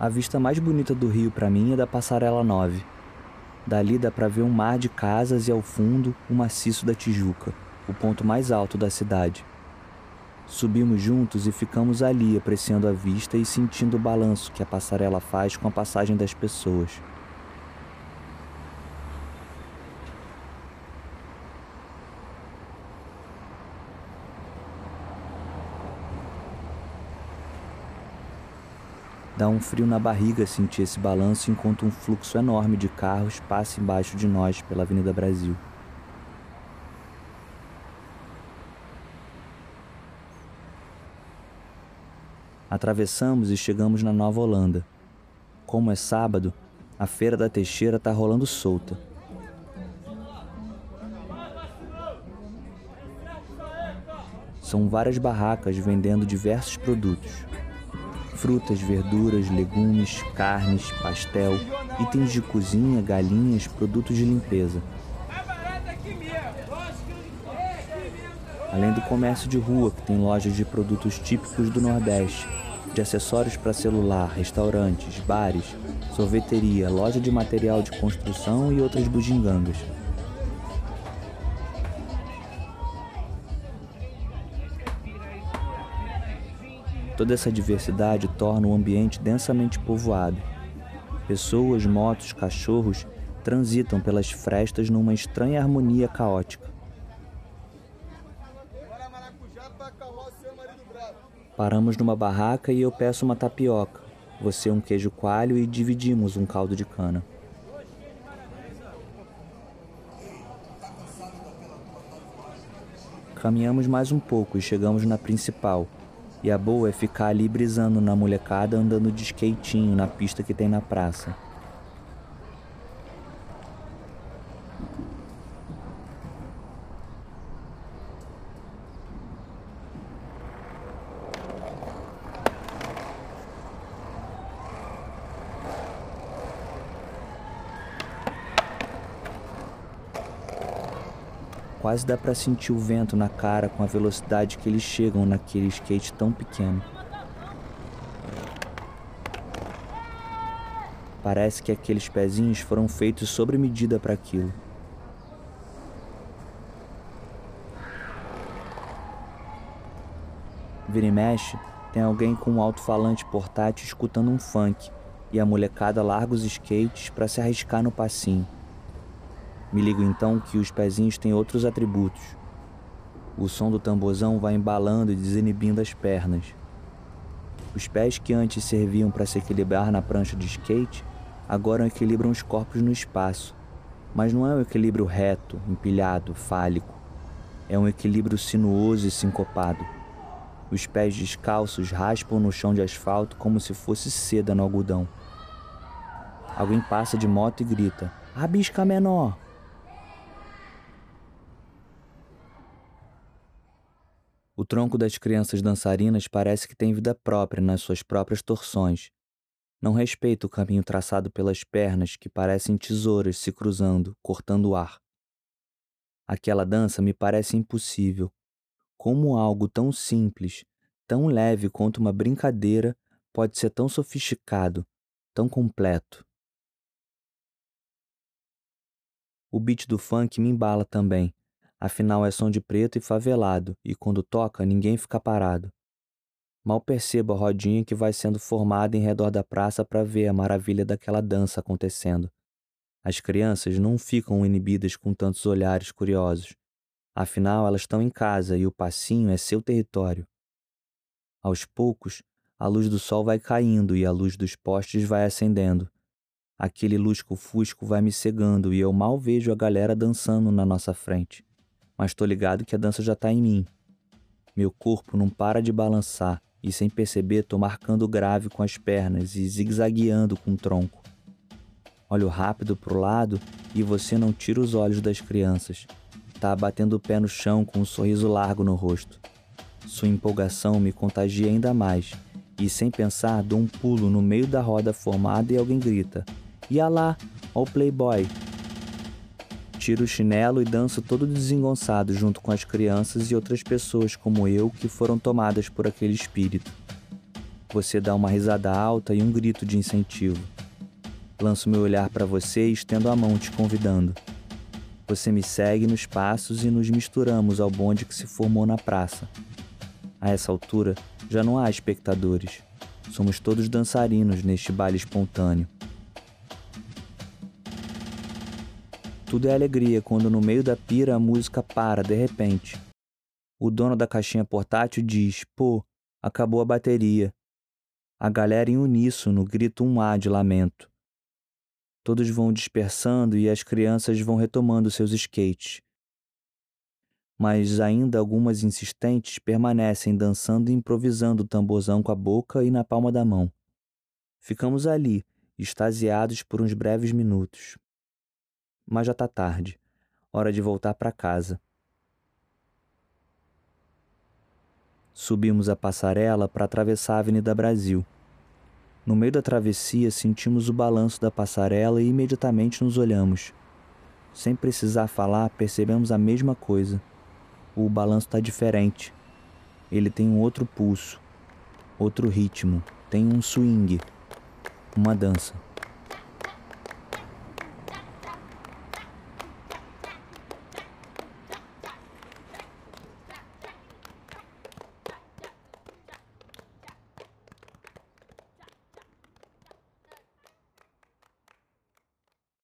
A vista mais bonita do rio para mim é da Passarela 9. Dali dá para ver um mar de casas e ao fundo o maciço da Tijuca, o ponto mais alto da cidade. Subimos juntos e ficamos ali apreciando a vista e sentindo o balanço que a passarela faz com a passagem das pessoas. Dá um frio na barriga sentir esse balanço enquanto um fluxo enorme de carros passa embaixo de nós pela Avenida Brasil. Atravessamos e chegamos na Nova Holanda. Como é sábado, a feira da Teixeira está rolando solta. São várias barracas vendendo diversos produtos frutas, verduras, legumes, carnes, pastel, itens de cozinha, galinhas, produtos de limpeza. Além do comércio de rua, que tem lojas de produtos típicos do Nordeste, de acessórios para celular, restaurantes, bares, sorveteria, loja de material de construção e outras bugigangas. Toda essa diversidade torna o ambiente densamente povoado. Pessoas, motos, cachorros transitam pelas frestas numa estranha harmonia caótica. Paramos numa barraca e eu peço uma tapioca, você um queijo coalho e dividimos um caldo de cana. Caminhamos mais um pouco e chegamos na principal, e a boa é ficar ali brisando na molecada andando de skatinho na pista que tem na praça. Quase dá para sentir o vento na cara com a velocidade que eles chegam naquele skate tão pequeno. Parece que aqueles pezinhos foram feitos sobre medida para aquilo. Vira e mexe, tem alguém com um alto-falante portátil escutando um funk e a molecada larga os skates para se arriscar no passinho. Me ligo então que os pezinhos têm outros atributos. O som do tamborzão vai embalando e desinibindo as pernas. Os pés que antes serviam para se equilibrar na prancha de skate, agora equilibram os corpos no espaço. Mas não é um equilíbrio reto, empilhado, fálico. É um equilíbrio sinuoso e sincopado. Os pés descalços raspam no chão de asfalto como se fosse seda no algodão. Alguém passa de moto e grita: Rabisca menor! O tronco das crianças dançarinas parece que tem vida própria nas suas próprias torções. Não respeita o caminho traçado pelas pernas que parecem tesouras se cruzando, cortando o ar. Aquela dança me parece impossível. Como algo tão simples, tão leve quanto uma brincadeira pode ser tão sofisticado, tão completo. O beat do funk me embala também, Afinal, é som de preto e favelado, e quando toca, ninguém fica parado. Mal percebo a rodinha que vai sendo formada em redor da praça para ver a maravilha daquela dança acontecendo. As crianças não ficam inibidas com tantos olhares curiosos. Afinal, elas estão em casa e o passinho é seu território. Aos poucos, a luz do sol vai caindo e a luz dos postes vai acendendo. Aquele lusco-fusco vai me cegando e eu mal vejo a galera dançando na nossa frente mas tô ligado que a dança já tá em mim. Meu corpo não para de balançar e sem perceber tô marcando grave com as pernas e zigue-zagueando com o tronco. Olho rápido pro lado e você não tira os olhos das crianças. Tá batendo o pé no chão com um sorriso largo no rosto. Sua empolgação me contagia ainda mais e sem pensar dou um pulo no meio da roda formada e alguém grita: "E lá, ó o playboy!" Tiro o chinelo e danço todo desengonçado junto com as crianças e outras pessoas como eu que foram tomadas por aquele espírito. Você dá uma risada alta e um grito de incentivo. Lanço meu olhar para você e estendo a mão te convidando. Você me segue nos passos e nos misturamos ao bonde que se formou na praça. A essa altura, já não há espectadores. Somos todos dançarinos neste baile espontâneo. Tudo é alegria quando no meio da pira a música para de repente. O dono da caixinha portátil diz: pô, acabou a bateria. A galera em uníssono grita um A de lamento. Todos vão dispersando e as crianças vão retomando seus skates. Mas ainda algumas insistentes permanecem dançando e improvisando o tamborzão com a boca e na palma da mão. Ficamos ali, extasiados por uns breves minutos mas já tá tarde. Hora de voltar para casa. Subimos a passarela para atravessar a Avenida Brasil. No meio da travessia, sentimos o balanço da passarela e imediatamente nos olhamos. Sem precisar falar, percebemos a mesma coisa. O balanço está diferente. Ele tem um outro pulso, outro ritmo, tem um swing, uma dança.